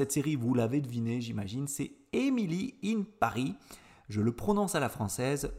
cette série, vous l'avez deviné, j'imagine, c'est Emily in Paris. Je le prononce à la française.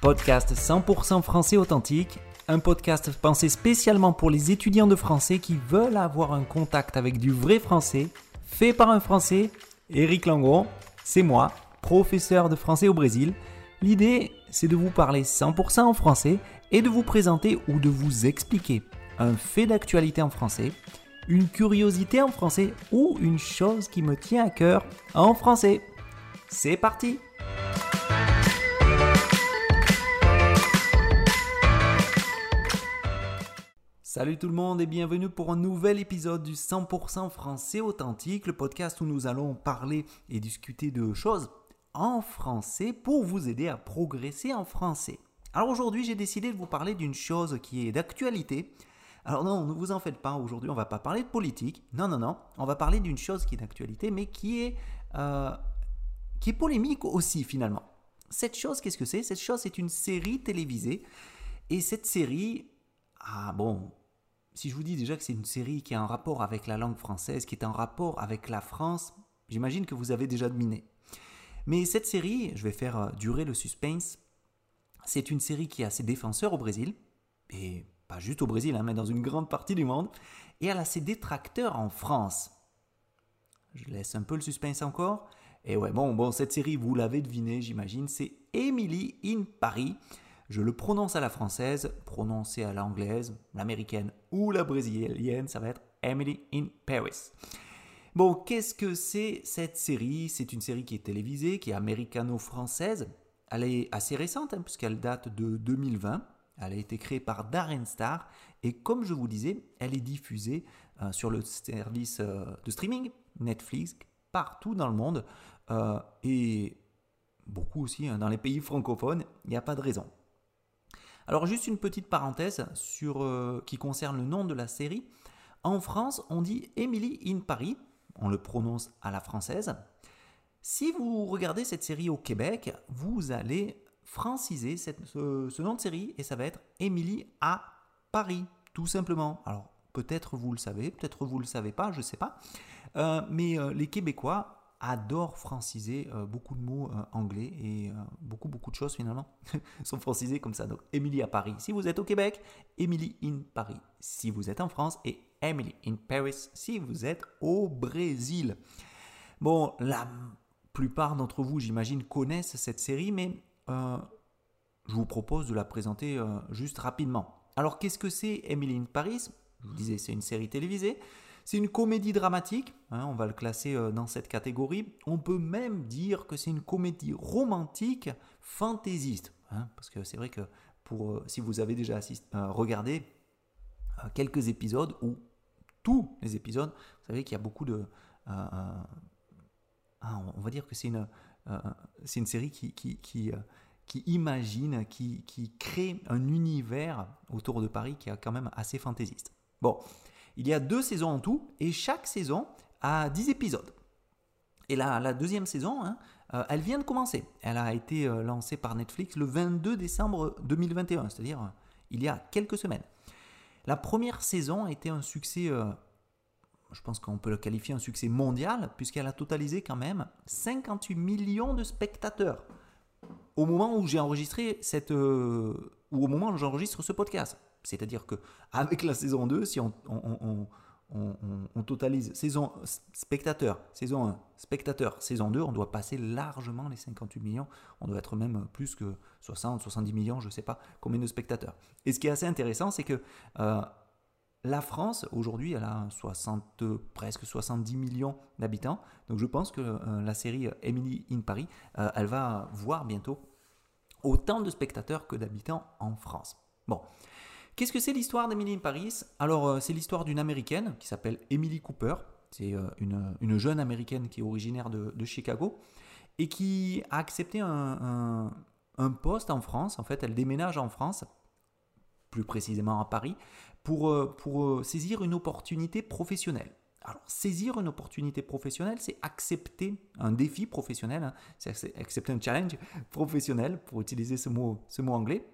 Podcast 100% français authentique, un podcast pensé spécialement pour les étudiants de français qui veulent avoir un contact avec du vrai français, fait par un français, Eric Langon, c'est moi, professeur de français au Brésil. L'idée, c'est de vous parler 100% en français et de vous présenter ou de vous expliquer un fait d'actualité en français, une curiosité en français ou une chose qui me tient à cœur en français. C'est parti Salut tout le monde et bienvenue pour un nouvel épisode du 100% français authentique, le podcast où nous allons parler et discuter de choses en français pour vous aider à progresser en français. Alors aujourd'hui, j'ai décidé de vous parler d'une chose qui est d'actualité. Alors non, ne vous en faites pas, aujourd'hui on va pas parler de politique, non, non, non, on va parler d'une chose qui est d'actualité, mais qui est, euh, qui est polémique aussi finalement. Cette chose, qu'est-ce que c'est? Cette chose, c'est une série télévisée, et cette série, ah bon, si je vous dis déjà que c'est une série qui a un rapport avec la langue française, qui est en rapport avec la France, j'imagine que vous avez déjà deviné. Mais cette série, je vais faire euh, durer le suspense, c'est une série qui a ses défenseurs au Brésil, et pas juste au Brésil, hein, mais dans une grande partie du monde, et elle a ses détracteurs en France. Je laisse un peu le suspense encore. Et ouais, bon, bon, cette série, vous l'avez deviné, j'imagine, c'est Emily in Paris. Je le prononce à la française, prononcé à l'anglaise, l'américaine ou la brésilienne, ça va être Emily in Paris. Bon, qu'est-ce que c'est cette série? C'est une série qui est télévisée, qui est américano-française. Elle est assez récente, hein, puisqu'elle date de 2020. Elle a été créée par Darren Star. Et comme je vous disais, elle est diffusée euh, sur le service euh, de streaming Netflix partout dans le monde. Euh, et beaucoup aussi hein, dans les pays francophones. Il n'y a pas de raison. Alors juste une petite parenthèse sur, qui concerne le nom de la série. En France, on dit Emily in Paris, on le prononce à la française. Si vous regardez cette série au Québec, vous allez franciser ce, nom de série et ça va être Emily à Paris, tout simplement. Alors peut-être vous le savez, peut-être vous ne le savez pas, je sais pas. Euh, mais euh, les Québécois adore franciser euh, beaucoup de mots anglais et beaucoup beaucoup de choses finalement sont francisés comme ça. Donc Emily à Paris si vous êtes au Québec, Emily in Paris si vous êtes en France et Emily in Paris si vous êtes au Brésil. Bon, la plupart d'entre vous, j'imagine, connaissent cette série, mais je vous propose de la présenter juste rapidement. Alors qu'est-ce que c'est Emily Paris? Je vous disais, c'est une série télévisée. C'est une comédie dramatique, hein, on va le classer euh, dans cette catégorie. On peut même dire que c'est une comédie romantique fantaisiste. Hein, parce que c'est vrai que pour, euh, si vous avez déjà euh, regardé quelques épisodes, ou tous les épisodes, vous savez qu'il y a beaucoup de... Ah, on va dire que c'est une, c'est une série qui, qui, imagine, qui, qui crée un univers autour de Paris qui est quand même assez fantaisiste. Bon, il y a deux saisons en tout et chaque saison a 10 épisodes. Et la, la deuxième saison, hein, euh, elle vient de commencer. Elle a été euh, lancée par Netflix le 22 décembre 2021, c'est-à-dire euh, il y a quelques semaines. La première saison a été un succès, je pense qu'on peut le qualifier un succès mondial, puisqu'elle a totalisé quand même 58 millions de spectateurs au moment où j'ai enregistré cette, ou au moment où j'enregistre ce podcast. C'est-à-dire que avec la saison 2, si on, totalise saison spectateur, saison 1, spectateur, saison 2, on doit passer largement les 58 millions. On doit être même plus que 60, 70 millions, je ne sais pas combien de spectateurs. Et ce qui est assez intéressant, c'est que euh, la France, aujourd'hui, elle a 60, presque 70 millions d'habitants. Donc je pense que euh, la série Emily in Paris, euh, elle va voir bientôt autant de spectateurs que d'habitants en France. Bon, Qu'est-ce que c'est l'histoire d'Emily in Paris? Alors, euh, c'est l'histoire d'une américaine qui s'appelle Emily Cooper. C'est euh, une, jeune américaine qui est originaire de, Chicago et qui a accepté un, poste en France. En fait, elle déménage en France, plus précisément à Paris, pour, euh, pour saisir une opportunité professionnelle. Alors, saisir une opportunité professionnelle, c'est accepter un défi professionnel, hein. c'est accepter un challenge professionnel, pour utiliser ce mot, ce mot anglais.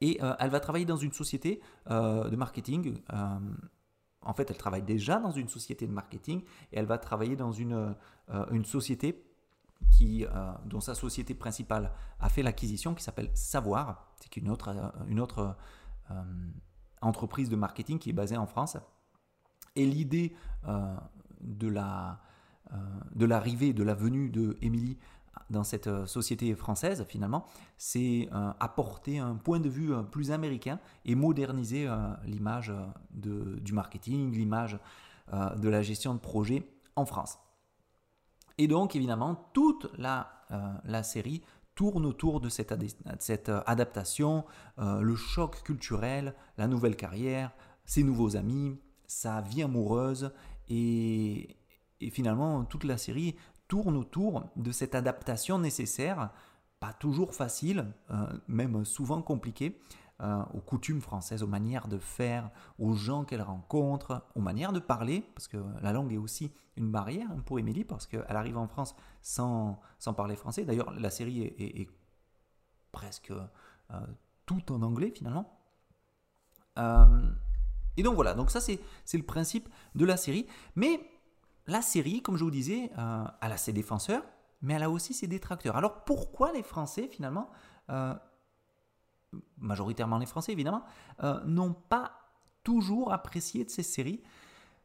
Et elle va travailler dans une société de marketing. en fait, elle travaille déjà dans une société de marketing et elle va travailler dans une, une société qui, dont sa société principale a fait l'acquisition, qui s'appelle Savoir. C'est une autre, une autre entreprise de marketing qui est basée en France. Et l'idée de la euh, de l'arrivée, de la venue de Émilie dans cette euh, société française, finalement, c'est euh, apporter un point de vue plus américain et moderniser l'image du marketing, l'image de la gestion de projet en France. Et donc, évidemment, toute la série tourne autour de cette, cette adaptation, le choc culturel, la nouvelle carrière, ses nouveaux amis, sa vie amoureuse et, et finalement, toute la série tourne autour de cette adaptation nécessaire, pas toujours facile, euh, même souvent compliquée, euh, aux coutumes françaises, aux manières de faire, aux gens qu'elle rencontre, aux manières de parler, parce que la langue est aussi une barrière pour Émilie, parce qu'elle arrive en France sans, sans parler français. D'ailleurs, la série est, presque euh, tout en anglais finalement. et donc voilà, donc ça c'est le principe de la série. Mais la série, comme je vous disais, euh, elle a ses défenseurs, mais elle a aussi ses détracteurs. Alors pourquoi les Français, finalement, euh, majoritairement les Français évidemment, euh, n'ont pas toujours apprécié de ces séries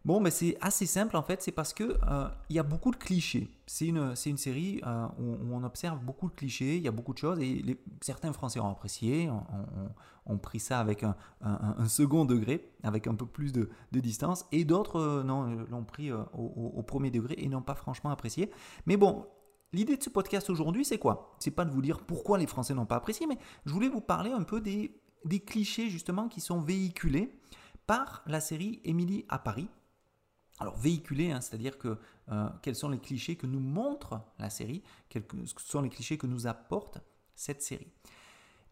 Bon, mais c'est assez simple en fait, c'est parce que euh, il y a beaucoup de clichés. C'est une, une série euh, où, on observe beaucoup de clichés, il y a beaucoup de choses et certains Français ont apprécié, ont, pris ça avec un, second degré, avec un peu plus de, distance, et d'autres l'ont pris au, premier degré et n'ont pas franchement apprécié. Mais bon, l'idée de ce podcast aujourd'hui, c'est quoi? C'est pas de vous dire pourquoi les Français n'ont pas apprécié, mais je voulais vous parler un peu des, clichés justement qui sont véhiculés par la série Émilie à Paris alors véhiculer, hein, c'est-à-dire que euh, quels sont les clichés que nous montre la série, quels sont les clichés que nous apporte cette série.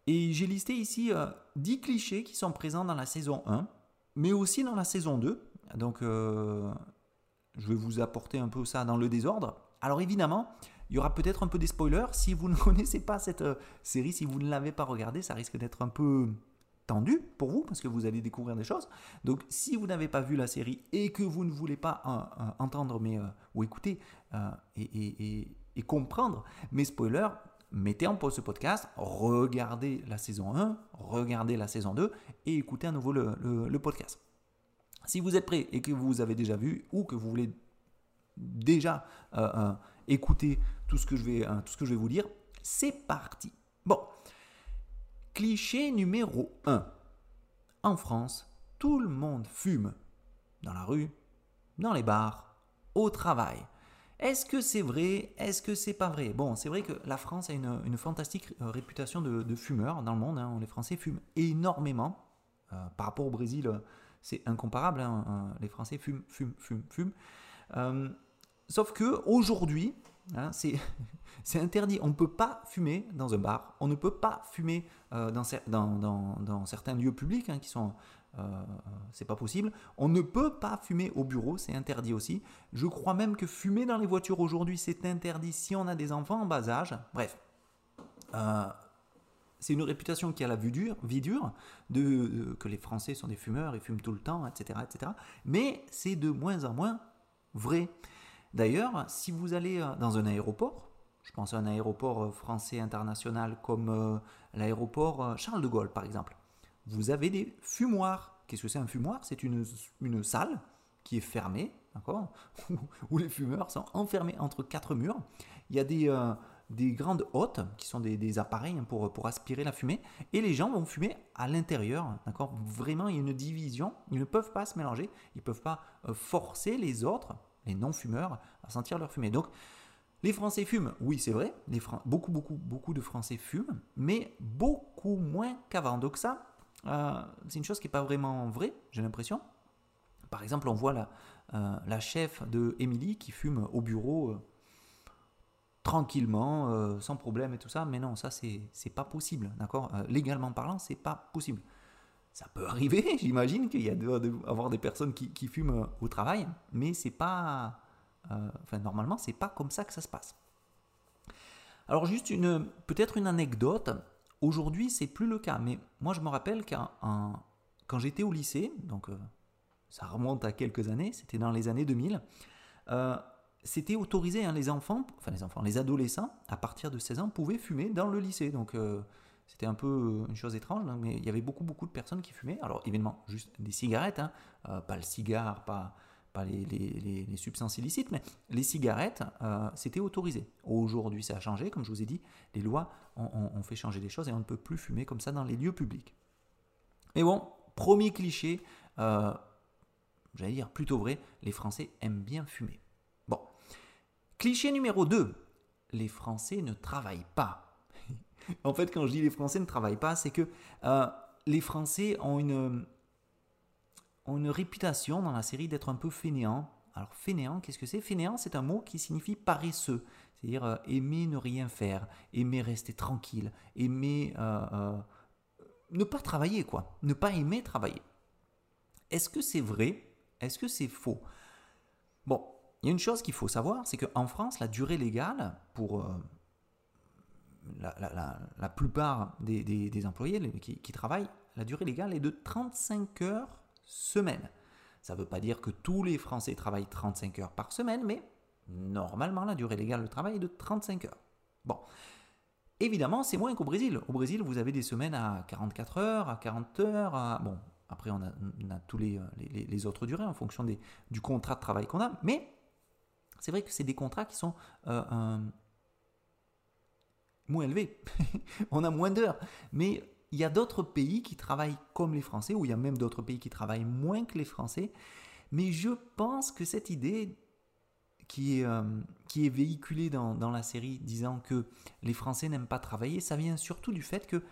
Et j'ai listé ici 10 euh, clichés qui sont présents dans la saison 1, mais aussi dans la saison 2. Donc euh, je vais vous apporter un peu ça dans le désordre. Alors évidemment, il y aura peut-être un peu des spoilers. Si vous ne connaissez pas cette série, si vous ne l'avez pas regardée, ça risque d'être un peu tendu pour vous parce que vous allez découvrir des choses. Donc si vous n'avez pas vu la série et que vous ne voulez pas euh, euh, entendre mais, euh, ou écouter et, comprendre mes spoilers, mettez en pause ce podcast, regardez la saison 1, regardez la saison 2 et écoutez à nouveau le, podcast. Si vous êtes prêt et que vous avez déjà vu ou que vous voulez déjà écouter tout ce, que je vais, tout ce que je vais vous dire, c'est parti. Bon, Cliché numéro 1. En France, tout le monde fume. Dans la rue, dans les bars, au travail. Est-ce que c'est vrai? Est-ce que c'est pas vrai? Bon, c'est vrai que la France a une, fantastique euh, réputation de, fumeurs dans le monde. Hein. Les Français fument énormément. Euh, par rapport au Brésil, euh, c'est incomparable. Hein. Les Français fument, fument, fument, fument. Sauf que aujourd'hui, Hein, c'est interdit. On ne peut pas fumer dans un bar. On ne peut pas fumer euh, dans, certains lieux publics hein, qui. Euh, pas possible. On ne peut pas fumer au bureau, c'est interdit aussi. Je crois même que fumer dans les voitures aujourd'hui, c'est interdit si on a des enfants en bas âge. Bref. Euh, c'est une réputation qui a la vie dure, vie dure que les Français sont des fumeurs, ils fument tout le temps, etc. etc. Mais c'est de moins en moins vrai. D'ailleurs, si vous allez euh, dans un aéroport, je pense à un aéroport euh, français international comme euh, l'aéroport Charles de Gaulle par exemple, vous avez des fumoirs. Qu'est-ce que c'est un fumoir? C'est une, salle qui est fermée, d'accord? Où les fumeurs sont enfermés entre quatre murs. Il y a des, des grandes hôtes qui sont des, appareils hein, pour, pour aspirer la fumée. Et les gens vont fumer à l'intérieur, d'accord? Vraiment, il y a une division, ils ne peuvent pas se mélanger, ils ne peuvent pas forcer les autres les non-fumeurs, à sentir leur fumée. Donc, les Français fument, oui, c'est vrai. Les beaucoup, beaucoup, beaucoup de Français fument, mais beaucoup moins qu'avant. Donc ça, euh, c'est une chose qui n'est pas vraiment vraie, j'ai l'impression. Par exemple, on voit la, euh, la chef de Émilie qui fume au bureau euh, tranquillement, sans problème et tout ça. Mais non, ça, c'est pas possible, d'accord? Légalement parlant, c'est pas possible. Ça peut arriver, j'imagine qu'il y a des personnes qui, fument au travail, mais c'est pas, euh, enfin normalement c'est pas comme ça que ça se passe. Alors juste une, peut-être une anecdote. aujourd'hui, c'est plus le cas. Mais moi, je me rappelle qu'un quand j'étais au lycée, donc euh, ça remonte à quelques années, c'était dans les années 2000, euh, c'était autorisé, hein, les enfants, enfin les enfants, les adolescents, à partir de 16 ans, pouvaient fumer dans le lycée. Donc euh, c'était un peu une chose étrange, hein, mais il y avait beaucoup, beaucoup de personnes qui fumaient. Alors évidemment, juste des cigarettes, hein, pas le cigare, pas, pas les, substances illicites, mais les cigarettes, c'était autorisé. Aujourd'hui, ça a changé, comme je vous ai dit, les lois ont, fait changer les choses et on ne peut plus fumer comme ça dans les lieux publics. Mais bon, premier cliché, euh, j'allais dire plutôt vrai, les Français aiment bien fumer. Bon. Cliché numéro 2, les Français ne travaillent pas. En fait, quand je dis les Français ne travaillent pas, c'est que euh, les Français ont une, réputation dans la série d'être un peu fainéants. Alors fainéant, qu'est-ce que c'est? Fainéant, c'est un mot qui signifie paresseux, c'est-à-dire euh, aimer ne rien faire, aimer rester tranquille, aimer ne pas travailler, quoi. Ne pas aimer travailler. Est-ce que c'est vrai? Est-ce que c'est faux? Bon, il y a une chose qu'il faut savoir, c'est qu'en France, la durée légale pour euh, la, plupart des, employés qui, qui, travaillent, la durée légale est de 35 heures semaine. Ça ne veut pas dire que tous les Français travaillent 35 heures par semaine, mais normalement, la durée légale de travail est de 35 heures. Bon, Évidemment, c'est moins qu'au Brésil. Au Brésil, vous avez des semaines à 44 heures, à 40 heures. Bon, après, on a, tous les, les, autres durées en fonction des, du contrat de travail qu'on a. Mais c'est vrai que c'est des contrats qui sont euh, moins élevés. on a moins d'heures. Mais il y a d'autres pays qui travaillent comme les Français, ou il y a même d'autres pays qui travaillent moins que les Français. Mais je pense que cette idée qui est, euh, qui est véhiculé dans, dans, la série disant que les Français n'aiment pas travailler, ça vient surtout du fait que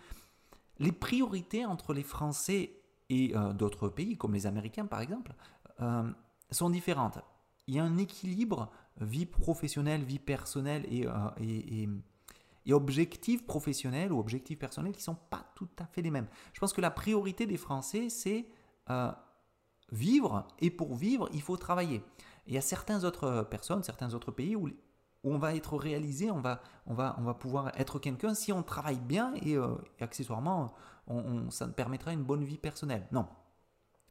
les priorités entre les Français et euh, d'autres pays, comme les Américains par exemple, euh, sont différentes. Il y a un équilibre vie professionnelle, vie personnelle et, objectifs professionnels ou objectifs personnels qui ne sont pas tout à fait les mêmes. Je pense que la priorité des Français, c'est vivre, et pour vivre, il faut travailler il y a certaines autres personnes, certains autres pays où, on va être réalisé, on va, on va, on va pouvoir être quelqu'un si on travaille bien et, euh, accessoirement, on, ça permettra une bonne vie personnelle. Non.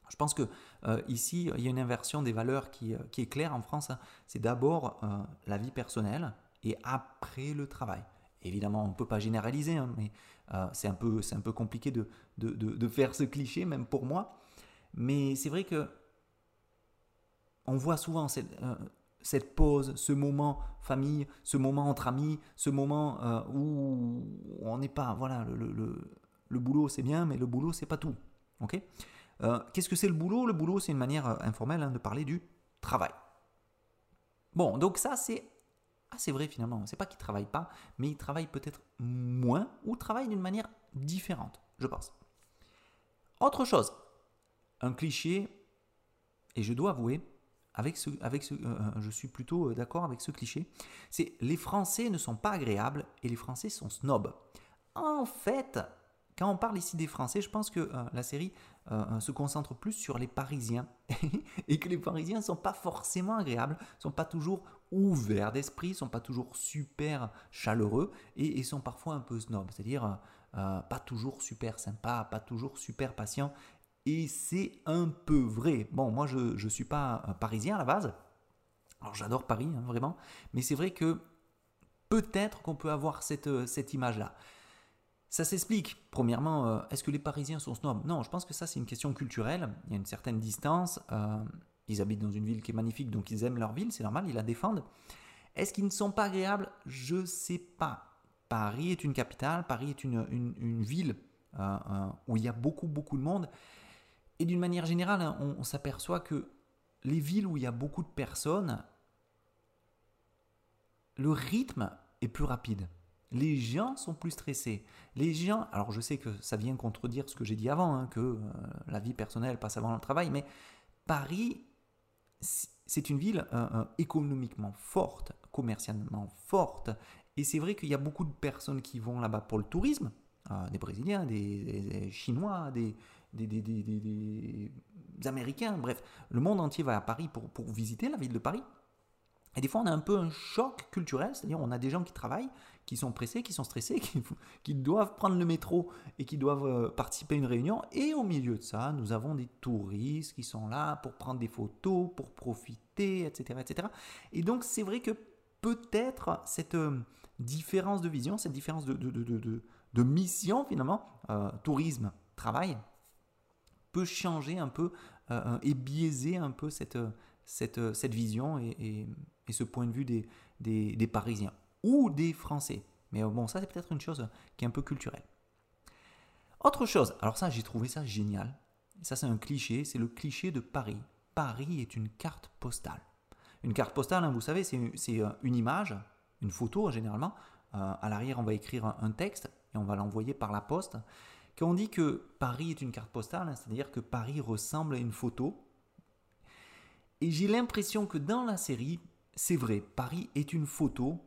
Je pense que euh, ici, il y a une inversion des valeurs qui, euh, qui est claire en France. Hein. C'est d'abord la vie personnelle et après le travail. Évidemment, on ne peut pas généraliser, hein, mais c'est un, peu, un peu compliqué de, de, de, faire ce cliché, même pour moi. Mais c'est vrai que on voit souvent euh, cette, pause, ce moment famille, ce moment entre amis, ce moment euh, où on n'est pas, voilà, le, boulot c'est bien, mais le boulot c'est pas tout. Ok? Euh, Qu'est-ce que c'est le boulot? Le boulot c'est une manière informelle hein, de parler du travail. Bon, donc ça c'est assez vrai finalement. C'est pas qu'ils travaillent pas, mais ils travaillent peut-être moins ou travaillent d'une manière différente, je pense. Autre chose, un cliché, et je dois avouer, avec ce, avec ce, euh, euh, je suis plutôt euh, d'accord avec ce cliché, c'est les Français ne sont pas agréables et les Français sont snobs. En fait, quand on parle ici des Français, je pense que la série se concentre plus sur les Parisiens et que les Parisiens ne sont pas forcément agréables, ne sont pas toujours ouverts d'esprit, ne sont pas toujours super chaleureux et, sont parfois un peu snobs, c'est-à-dire pas toujours super sympa, pas toujours super patient et c'est un peu vrai. Bon, moi, je ne suis pas parisien à la base. Alors, j'adore Paris, hein, vraiment. Mais c'est vrai que peut-être qu'on peut avoir cette, euh, cette image-là. Ça s'explique. Premièrement, euh, est-ce que les Parisiens sont snobs? Non, je pense que ça, c'est une question culturelle. Il y a une certaine distance. Euh, ils habitent dans une ville qui est magnifique, donc ils aiment leur ville, c'est normal, ils la défendent. Est-ce qu'ils ne sont pas agréables? Je ne sais pas. Paris est une capitale, Paris est une, une, ville où il y a beaucoup, beaucoup de monde. Et d'une manière générale, hein, on, s'aperçoit que les villes où il y a beaucoup de personnes, le rythme est plus rapide. Les gens sont plus stressés. Les gens, alors je sais que ça vient contredire ce que j'ai dit avant, hein, que euh, la vie personnelle passe avant le travail, mais Paris, c'est une ville euh, euh, économiquement forte, commercialement forte, et c'est vrai qu'il y a beaucoup de personnes qui vont là-bas pour le tourisme, des Brésiliens, des Chinois, des, des, Américains, bref, le monde entier va à Paris pour, visiter la ville de Paris. Et des fois, on a un peu un choc culturel, c'est-à-dire on a des gens qui travaillent, qui sont pressés, qui sont stressés, qui, doivent prendre le métro et qui doivent euh, participer à une réunion. Et au milieu de ça, nous avons des touristes qui sont là pour prendre des photos, pour profiter, etc. etc. Et donc, c'est vrai que peut-être cette euh, différence de vision, cette différence de mission finalement, euh, tourisme, travail, peut changer un peu et biaiser un peu cette, cette, cette vision et, ce point de vue des, Parisiens ou des Français. Mais bon, ça c'est peut-être une chose qui est un peu culturelle. Autre chose, alors ça j'ai trouvé ça génial. Ça c'est un cliché, c'est le cliché de Paris. Paris est une carte postale. Une carte postale, hein, vous savez, c'est euh, une image, une photo généralement. Euh, à l'arrière, on va écrire un texte et on va l'envoyer par la poste. Quand on dit que Paris est une carte postale, hein, c'est-à-dire que Paris ressemble à une photo. Et j'ai l'impression que dans la série, c'est vrai, Paris est une photo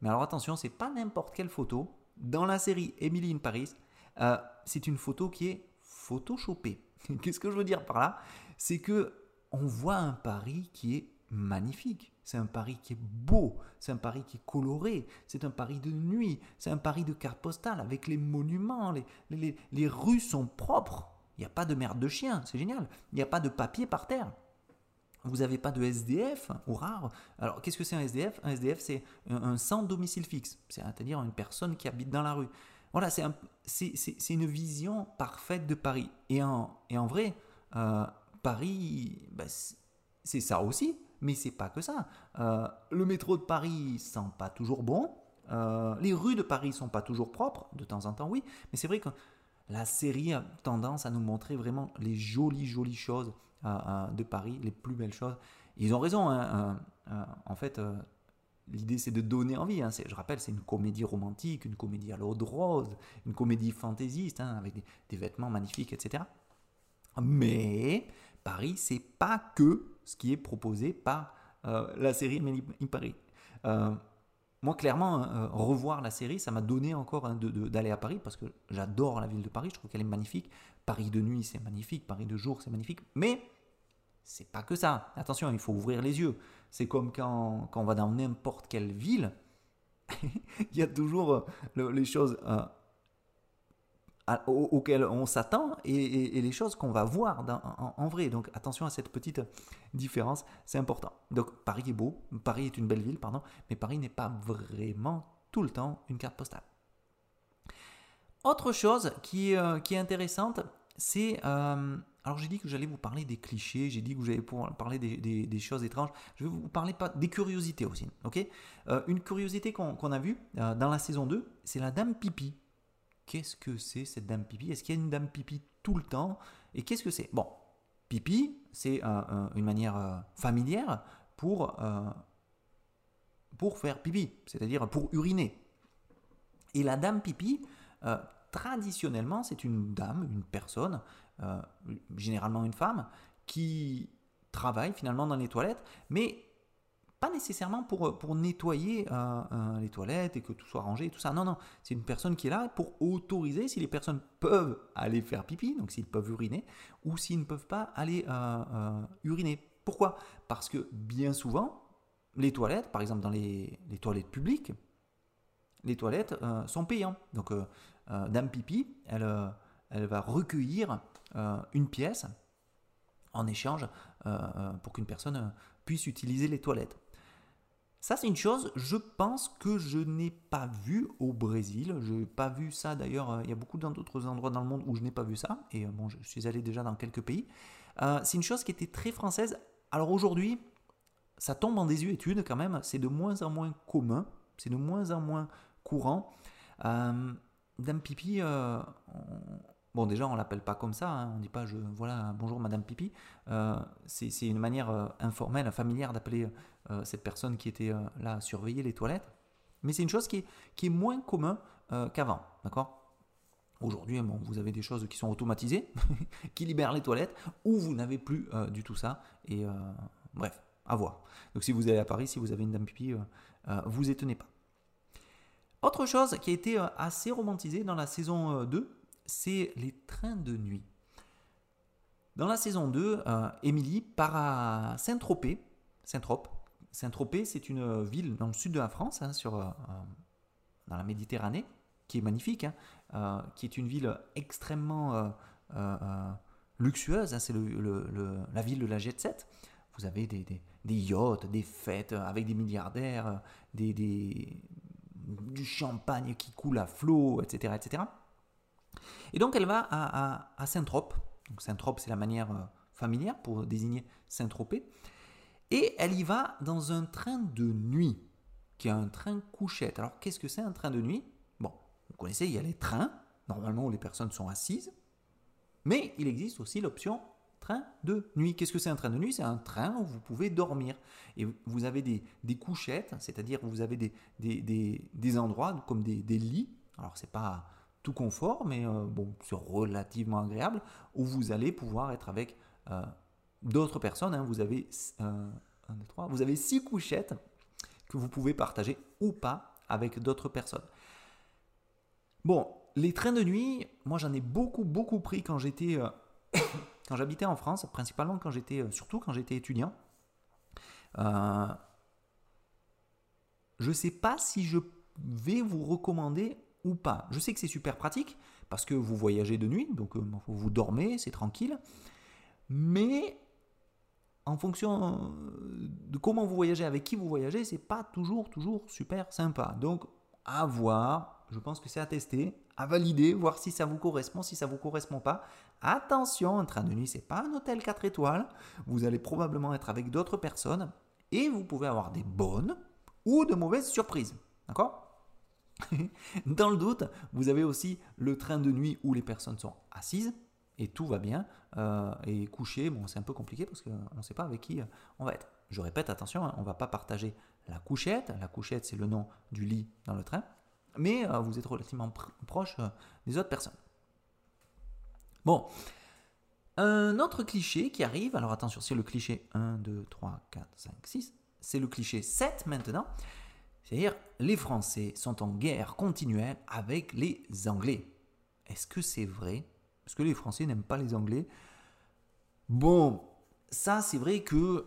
mais alors attention, c'est pas n'importe quelle photo. Dans la série Emily in Paris, euh, c'est une photo qui est photoshopée. Qu'est-ce que je veux dire par là? C'est que on voit un Paris qui est magnifique. C'est un Paris qui est beau, c'est un Paris qui est coloré, c'est un Paris de nuit, c'est un Paris de carte postale avec les monuments, les, les, les rues sont propres. Il n'y a pas de merde de chien, c'est génial. Il n'y a pas de papier par terre. Vous n'avez pas de SDF ou rare. Alors, qu'est-ce que c'est un SDF Un SDF, c'est un, sans domicile fixe, c'est-à-dire une personne qui habite dans la rue. Voilà, c'est une vision parfaite de Paris. Et en, vrai, euh, Paris, bah, c'est ça aussi, mais c'est pas que ça. Euh, le métro de Paris sent pas toujours bon. Euh, les rues de Paris sont pas toujours propres, de temps en temps oui, mais c'est vrai que la série a tendance à nous montrer vraiment les jolies, jolies choses de Paris, les plus belles choses. Ils ont raison, hein, en fait, euh, l'idée c'est de donner envie. Hein. Je rappelle, c'est une comédie romantique, une comédie à l'eau de rose, une comédie fantaisiste, hein, avec des, vêtements magnifiques, etc. Mais Paris, c'est pas que ce qui est proposé par euh, la série in Paris. Euh, moi, clairement, revoir la série, ça m'a donné encore d'aller à Paris parce que j'adore la ville de Paris, je trouve qu'elle est magnifique. Paris de nuit, c'est magnifique. Paris de jour, c'est magnifique. Mais c'est pas que ça. Attention, il faut ouvrir les yeux. C'est comme quand, on va dans n'importe quelle ville, il y a toujours euh, les choses euh, auxquelles on s'attend et, les choses qu'on va voir en, vrai. Donc attention à cette petite différence, c'est important. Donc Paris est beau, Paris est une belle ville, pardon, mais Paris n'est pas vraiment tout le temps une carte postale. Autre chose qui, euh, qui est intéressante, c'est... alors j'ai dit que j'allais vous parler des clichés, j'ai dit que j'allais parler des, choses étranges. Je vais vous parler des curiosités aussi. euh, une curiosité qu'on a vue euh, dans la saison 2, c'est la dame pipi. Qu'est-ce que c'est cette dame pipi? Est-ce qu'il y a une dame pipi tout le temps? Et qu'est-ce que c'est? Bon, pipi, c'est une manière familière pour, pour faire pipi, c'est-à-dire pour uriner. Et la dame pipi, traditionnellement, c'est une dame, une personne, euh, généralement une femme, qui travaille finalement dans les toilettes, mais pas nécessairement pour, pour nettoyer euh, euh, les toilettes et que tout soit rangé et tout ça. Non, non, c'est une personne qui est là pour autoriser si les personnes peuvent aller faire pipi, donc s'ils peuvent uriner, ou s'ils ne peuvent pas aller uriner. Pourquoi? Parce que bien souvent, les toilettes, par exemple dans les, les toilettes publiques, les toilettes sont payantes. Donc euh, Dame Pipi, elle, euh, elle va recueillir euh, une pièce en échange pour qu'une personne puisse utiliser les toilettes. Ça, c'est une chose, je pense que je n'ai pas vu au Brésil. Je n'ai pas vu ça d'ailleurs. Il y a beaucoup d'autres endroits dans le monde où je n'ai pas vu ça. Et bon, je suis allé déjà dans quelques pays. c'est une chose qui était très française. Alors aujourd'hui, ça tombe en désuétude quand même. C'est de moins en moins commun. C'est de moins en moins courant. Dame Pipi, euh, bon déjà on l'appelle pas comme ça, hein. on dit pas je voilà bonjour Madame Pipi. Euh, c'est une manière euh, informelle, familière d'appeler cette personne qui était là à surveiller les toilettes. Mais c'est une chose qui est, moins commun qu'avant, d'accord? Aujourd'hui, vous avez des choses qui sont automatisées, qui libèrent les toilettes, ou vous n'avez plus du tout ça. Et bref, à voir. Donc si vous allez à Paris, si vous avez une dame pipi, vous étonnez pas. Autre chose qui a été euh, assez romantisée dans la saison 2, euh, c'est les trains de nuit. Dans la saison 2, euh, Émilie part à Saint-Tropez, Saint-Trope, Saint-Tropez, c'est une ville dans le sud de la France, hein, sur, dans la Méditerranée, qui est magnifique, hein, qui est une ville extrêmement luxueuse. Hein, c'est la ville de la jet set. Vous avez des, yachts, des fêtes avec des milliardaires, des, du champagne qui coule à flot, etc., etc. Et donc elle va à, Saint-Trope. Saint-Trope, c'est la manière euh, familière pour désigner Saint-Tropez. Et elle y va dans un train de nuit, qui est un train couchette. Alors qu'est-ce que c'est un train de nuit? Bon, vous connaissez, il y a les trains, normalement où les personnes sont assises, mais il existe aussi l'option train de nuit. Qu'est-ce que c'est un train de nuit? C'est un train où vous pouvez dormir. Et vous avez des, couchettes, c'est-à-dire vous avez des, des, endroits comme des, lits. Alors c'est pas tout confort, mais euh, bon, c'est relativement agréable, où vous allez pouvoir être avec euh, d'autres personnes. Hein. Vous, avez, euh, vous avez six couchettes que vous pouvez partager ou pas avec d'autres personnes. Bon, les trains de nuit, moi j'en ai beaucoup, beaucoup pris quand j'étais quand j'habitais en France, principalement quand j'étais, euh, surtout quand j'étais étudiant, euh, je ne sais pas si je vais vous recommander ou pas. Je sais que c'est super pratique parce que vous voyagez de nuit, donc euh, vous dormez, c'est tranquille. Mais en fonction de comment vous voyagez, avec qui vous voyagez, c'est pas toujours toujours super sympa. Donc à voir, je pense que c'est à tester, à valider, voir si ça vous correspond, si ça vous correspond pas. Attention, un train de nuit, c'est pas un hôtel 4 étoiles. Vous allez probablement être avec d'autres personnes et vous pouvez avoir des bonnes ou de mauvaises surprises. D'accord? Dans le doute, vous avez aussi le train de nuit où les personnes sont assises et tout va bien. Euh, et coucher, bon, c'est un peu compliqué parce qu'on ne sait pas avec qui on va être. Je répète, attention, hein, on ne va pas partager la couchette. La couchette, c'est le nom du lit dans le train mais euh, vous êtes relativement proche euh, des autres personnes. Bon, un autre cliché qui arrive, alors attention, c'est le cliché 1, 2, 3, 4, 5, 6, c'est le cliché 7 maintenant, c'est-à-dire les Français sont en guerre continuelle avec les Anglais. Est-ce que c'est vrai? Est-ce que les Français n'aiment pas les Anglais Bon, ça c'est vrai que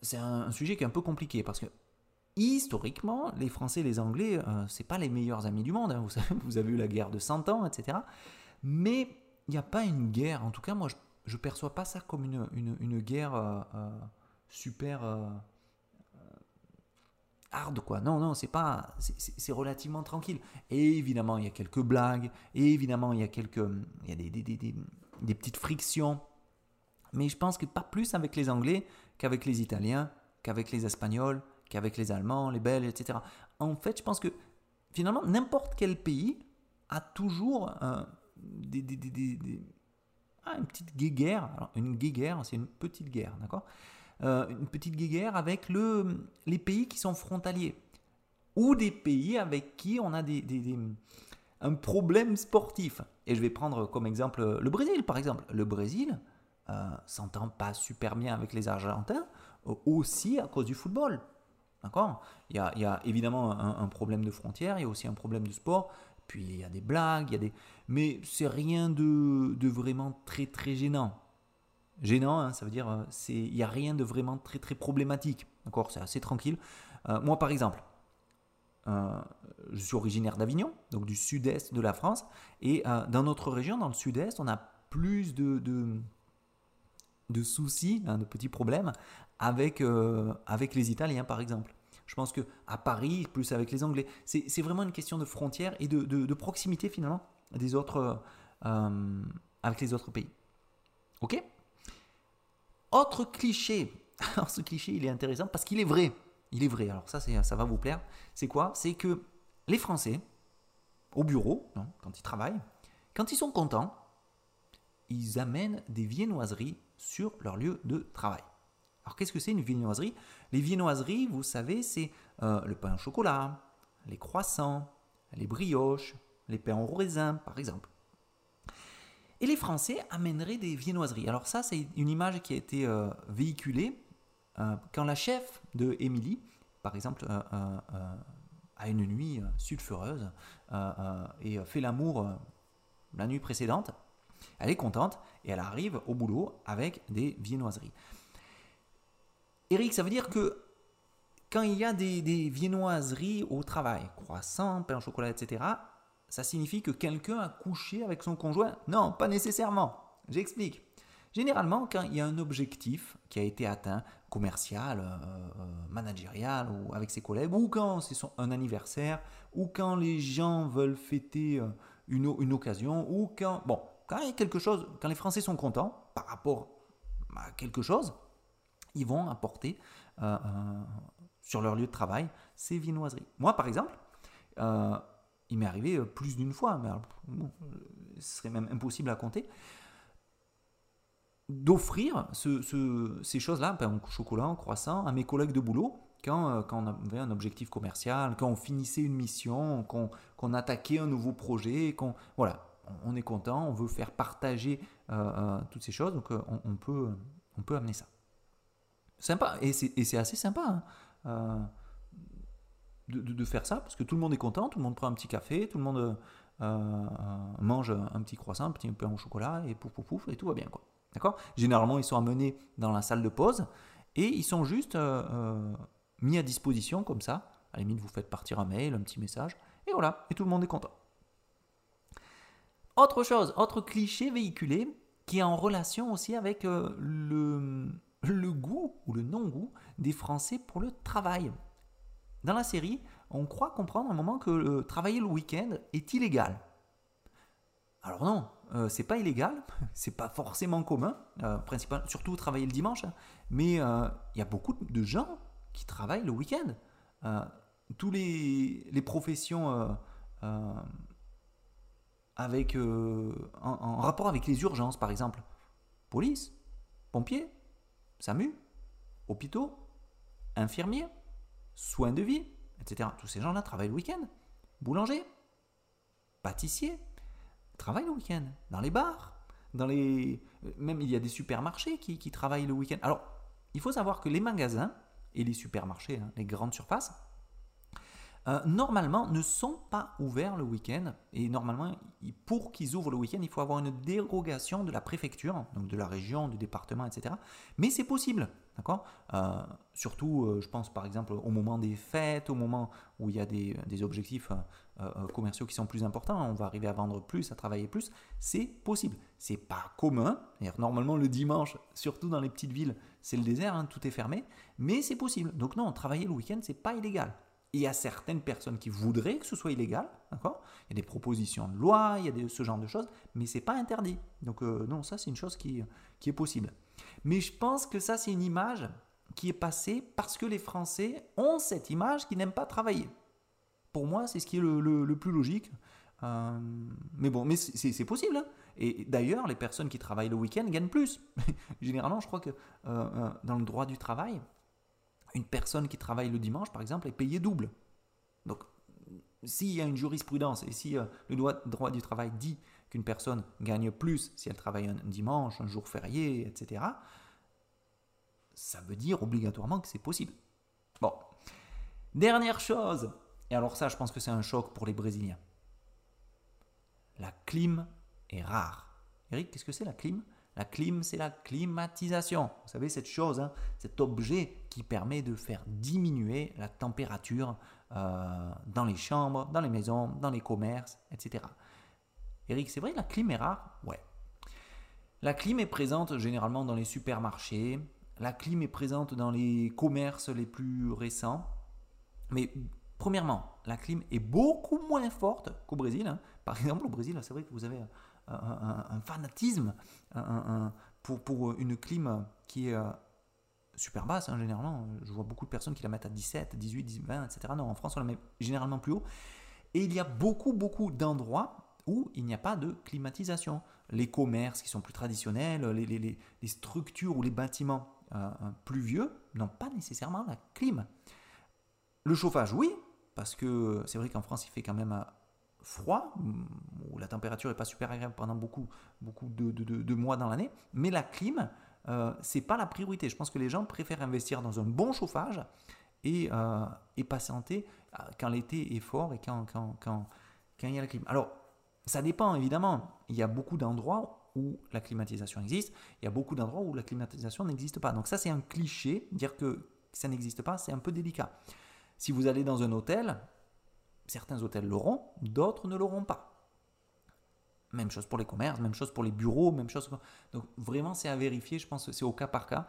c'est un sujet qui est un peu compliqué parce que historiquement, les Français et les Anglais, euh, c'est pas les meilleurs amis du monde. Hein. Vous avez eu la guerre de 100 ans, etc. Mais il n'y a pas une guerre. En tout cas, moi, je, ne perçois pas ça comme une, guerre euh, euh, super hard, quoi. Non, non, c'est pas, c'est relativement tranquille. Et évidemment, il y a quelques blagues. Et évidemment, il y a quelques, il y a des, des petites frictions. Mais je pense que pas plus avec les Anglais qu'avec les Italiens, qu'avec les Espagnols, qu'avec les Allemands, les Belges, etc. En fait, je pense que finalement, n'importe quel pays a toujours euh, des, ah, une petite guéguerre. Alors, une guéguerre, c'est une petite guerre, d'accord? Euh, Une petite guéguerre avec le, les pays qui sont frontaliers. Ou des pays avec qui on a des, un problème sportif. Et je vais prendre comme exemple le Brésil, par exemple. Le Brésil euh, s'entend pas super bien avec les Argentins, aussi à cause du football. D'accord? Il, il, y a évidemment un, problème de frontières, il y a aussi un problème de sport, puis il y a des blagues, il y a des... mais c'est rien de, de, vraiment très très gênant. Gênant, hein, ça veut dire, euh, il n'y a rien de vraiment très très problématique. D'accord? C'est assez tranquille. Euh, moi par exemple, euh, je suis originaire d'Avignon, donc du sud-est de la France, et dans notre région, dans le sud-est, on a plus de, de, de soucis, hein, de petits problèmes avec, avec les Italiens par exemple. Je pense que à Paris, plus avec les Anglais, c'est vraiment une question de frontières et de, proximité finalement des autres, avec les autres pays. Ok? Autre cliché. Alors ce cliché, il est intéressant parce qu'il est vrai. Il est vrai. Alors ça, ça va vous plaire. C'est quoi? C'est que les Français, au bureau, quand ils travaillent, quand ils sont contents, ils amènent des viennoiseries sur leur lieu de travail. Alors qu'est-ce que c'est une viennoiserie? Les viennoiseries, vous savez, c'est euh, le pain au chocolat, les croissants, les brioches, les pains au raisin, par exemple. Et les Français amèneraient des viennoiseries. Alors ça, c'est une image qui a été euh, véhiculée euh, quand la chef de Émilie, par exemple, a une nuit sulfureuse et fait l'amour la nuit précédente. Elle est contente et elle arrive au boulot avec des viennoiseries. Eric, ça veut dire que quand il y a des, des viennoiseries au travail, croissants, pain au chocolat, etc., ça signifie que quelqu'un a couché avec son conjoint? Non, pas nécessairement. J'explique. Généralement, quand il y a un objectif qui a été atteint, commercial, euh, euh, managérial ou avec ses collègues, ou quand c'est un anniversaire, ou quand les gens veulent fêter euh, une, occasion, ou quand, bon, quand il y a quelque chose, quand les Français sont contents par rapport à quelque chose, ils vont apporter sur leur lieu de travail ces viennoiseries. Moi, par exemple, il m'est arrivé plus d'une fois, mais ce serait même impossible à compter d'offrir ces choses-là, pain au chocolat, en croissant, à mes collègues de boulot quand, euh, quand, on avait un objectif commercial, quand on finissait une mission, qu'on attaquait un nouveau projet, qu'on voilà, on est content, on veut faire partager euh, euh, toutes ces choses, donc on, peut, on peut amener ça. Sympa, et c'est assez sympa hein, de, faire ça, parce que tout le monde est content, tout le monde prend un petit café, tout le monde mange un petit croissant, un petit pain au chocolat, et pouf pouf pouf, et tout va bien. D'accord? Généralement, ils sont amenés dans la salle de pause et ils sont juste euh, euh, mis à disposition comme ça. À la limite, vous faites partir un mail, un petit message, et voilà, et tout le monde est content. Autre chose, autre cliché véhiculé qui est en relation aussi avec euh, le, le goût ou le non-goût des Français pour le travail. Dans la série, on croit comprendre à un moment que travailler le week-end est illégal. Alors non, euh, c'est pas illégal, c'est pas forcément commun, euh, surtout travailler le dimanche, hein. mais euh, il y a beaucoup de gens qui travaillent le week-end. tous les, professions avec, en, rapport avec les urgences, par exemple, police, pompiers, SAMU, hôpitaux, infirmiers, soins de vie, etc. Tous ces gens-là travaillent le week-end. Boulanger, pâtissier, travaillent le week-end, dans les bars, dans les... même il y a des supermarchés qui, travaillent le week-end. Alors, il faut savoir que les magasins et les supermarchés, hein, les grandes surfaces, euh, normalement ne sont pas ouverts le week-end. Et normalement, pour qu'ils ouvrent le week-end, il faut avoir une dérogation de la préfecture, donc de la région, du département, etc. Mais c'est possible, d'accord? Euh, Surtout, euh, je pense par exemple au moment des fêtes, au moment où il y a des, objectifs commerciaux qui sont plus importants, on va arriver à vendre plus, à travailler plus, c'est possible. C'est pas commun. Normalement, le dimanche, surtout dans les petites villes, c'est le désert, hein, tout est fermé, mais c'est possible. Donc non, travailler le week-end, c'est pas illégal il y a certaines personnes qui voudraient que ce soit illégal, d'accord? Il y a des propositions de loi, il y a ce genre de choses, mais c'est pas interdit. Donc euh, non, ça c'est une chose qui est possible. Mais je pense que ça c'est une image qui est passée parce que les Français ont cette image qui n'aiment pas travailler. Pour moi, c'est ce qui est le, plus logique. Euh, mais bon, mais c'est possible. Hein. Et d'ailleurs, les personnes qui travaillent le week-end gagnent plus. Généralement, je crois que euh, dans le droit du travail, une personne qui travaille le dimanche, par exemple, est payée double. Donc, s'il y a une jurisprudence et si euh, le droit, du travail dit qu'une personne gagne plus si elle travaille un dimanche, un jour férié, etc., ça veut dire obligatoirement que c'est possible. Bon. Dernière chose, et alors ça, je pense que c'est un choc pour les Brésiliens. La clim est rare. Eric, qu'est-ce que c'est la clim? La clim, c'est la climatisation. Vous savez, cette chose, hein, cet objet qui permet de faire diminuer la température euh, dans les chambres, dans les maisons, dans les commerces, etc. Eric, c'est vrai, la clim est rare? Ouais. La clim est présente généralement dans les supermarchés. La clim est présente dans les commerces les plus récents. Mais premièrement, la clim est beaucoup moins forte qu'au Brésil. Hein. Par exemple, au Brésil, c'est vrai que vous avez un, fanatisme pour, pour, une clim qui est euh, super basse, hein, généralement. Je vois beaucoup de personnes qui la mettent à 17, 18, 18 20, etc. Non, en France, on la met généralement plus haut. Et il y a beaucoup, beaucoup d'endroits où il n'y a pas de climatisation. Les commerces qui sont plus traditionnels, les, structures ou les bâtiments euh, euh, plus vieux n'ont pas nécessairement la clim. Le chauffage, oui, parce que c'est vrai qu'en France, il fait quand même froid, où la température n'est pas super agréable pendant beaucoup, de, mois dans l'année, mais la clim, euh, c'est pas la priorité. Je pense que les gens préfèrent investir dans un bon chauffage et, euh, et patienter euh, quand l'été est fort et quand, quand il y a la clim. Alors, ça dépend évidemment. Il y a beaucoup d'endroits où la climatisation existe, il y a beaucoup d'endroits où la climatisation n'existe pas. Donc ça, c'est un cliché, dire que ça n'existe pas, c'est un peu délicat. Si vous allez dans un hôtel, certains hôtels l'auront, d'autres ne l'auront pas. Même chose pour les commerces, même chose pour les bureaux, même chose. Donc vraiment, c'est à vérifier. Je pense que c'est au cas par cas.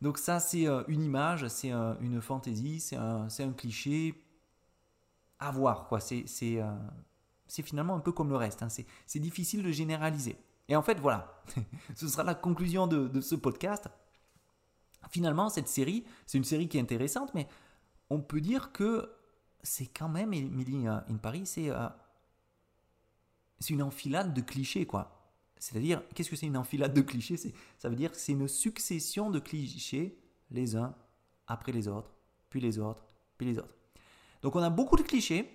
Donc ça, c'est euh, une image, c'est euh, une fantaisie, c'est un, cliché à voir. C'est euh, finalement un peu comme le reste. Hein. C'est difficile de généraliser. Et en fait, voilà, ce sera la conclusion de, ce podcast. Finalement, cette série, c'est une série qui est intéressante, mais on peut dire que c'est quand même, Emily in Paris, c'est c'est une enfilade de clichés, quoi. C'est-à-dire, qu'est-ce que c'est une enfilade de clichés? Ça veut dire que c'est une succession de clichés, les uns après les autres, puis les autres, puis les autres. Donc on a beaucoup de clichés.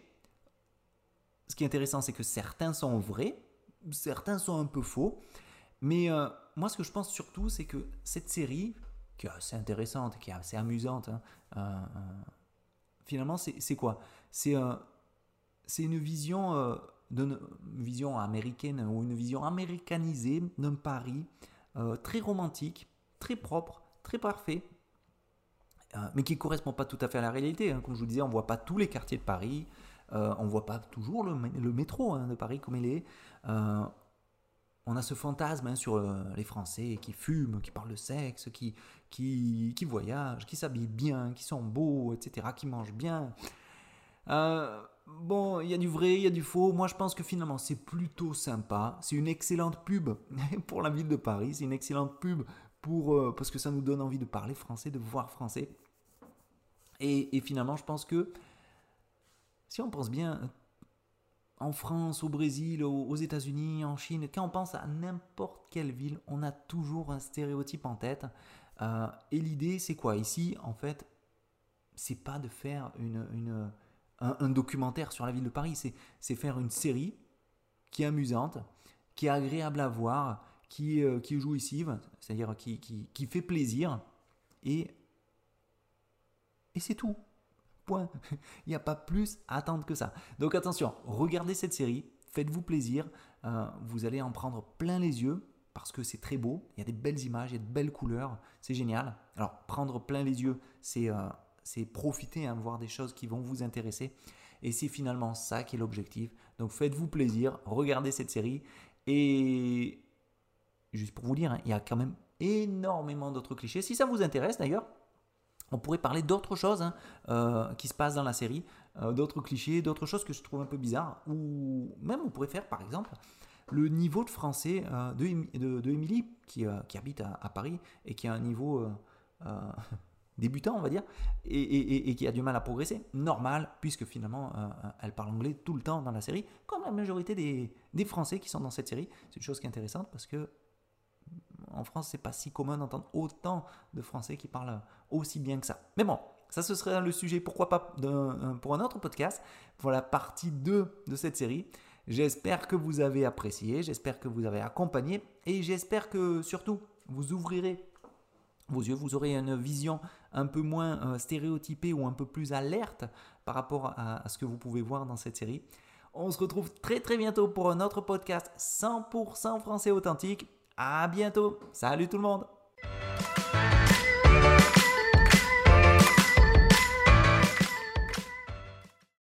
Ce qui est intéressant, c'est que certains sont vrais, certains sont un peu faux. Mais euh, moi, ce que je pense surtout, c'est que cette série, qui est assez intéressante, qui est assez amusante, hein, euh, euh, finalement, c'est quoi? C'est une vision d'une vision américaine ou une vision américanisée d'un Paris très romantique, très propre, très parfait, mais qui ne correspond pas tout à fait à la réalité. Hein. Comme je vous disais, on ne voit pas tous les quartiers de Paris, euh, on ne voit pas toujours le, métro hein, de Paris comme il est. on a ce fantasme hein, sur les Français qui fument, qui parlent de sexe, qui, qui, qui voyagent, qui s'habillent bien, qui sont beaux, etc., qui mangent bien. Euh, bon, il y a du vrai, il y a du faux. Moi, je pense que finalement, c'est plutôt sympa. C'est une excellente pub pour la ville de Paris. C'est une excellente pub pour, euh, parce que ça nous donne envie de parler français, de voir français. Et, finalement, je pense que si on pense bien, en France, au Brésil, aux, États-Unis, en Chine, quand on pense à n'importe quelle ville, on a toujours un stéréotype en tête. Euh, et l'idée, c'est quoi? Ici, en fait, c'est pas de faire un, documentaire sur la ville de Paris, c'est faire une série qui est amusante, qui est agréable à voir, qui, euh, qui est jouissive, c'est-à-dire qui, fait plaisir, et c'est tout. Il n'y a pas plus à attendre que ça. Donc attention, regardez cette série, faites-vous plaisir, euh, vous allez en prendre plein les yeux, parce que c'est très beau, il y a des belles images, il de belles couleurs, c'est génial. Alors prendre plein les yeux, c'est... Euh, c'est profiter, hein, voir des choses qui vont vous intéresser. Et c'est finalement ça qui est l'objectif. Donc faites-vous plaisir, regardez cette série. Et juste pour vous dire, hein, il y a quand même énormément d'autres clichés. Si ça vous intéresse d'ailleurs, on pourrait parler d'autres choses hein, euh, qui se passent dans la série, euh, d'autres clichés, d'autres choses que je trouve un peu bizarres. Ou même on pourrait faire par exemple le niveau de français euh, de, de, Emily qui, qui habite à, à, Paris et qui a un niveau débutant, on va dire, et, qui a du mal à progresser. Normal, puisque finalement, euh, euh, elle parle anglais tout le temps dans la série, comme la majorité des, Français qui sont dans cette série. C'est une chose qui est intéressante parce que en France, c'est pas si commun d'entendre autant de Français qui parlent aussi bien que ça. Mais bon, ça ce serait le sujet, pourquoi pas, pour un autre podcast, pour la partie 2 de cette série. J'espère que vous avez apprécié, j'espère que vous avez accompagné, et j'espère que surtout, vous ouvrirez vos yeux, vous aurez une vision un peu moins euh, stéréotypée ou un peu plus alerte par rapport à, ce que vous pouvez voir dans cette série. On se retrouve très très bientôt pour un autre podcast 100% français authentique. À bientôt. Salut tout le monde.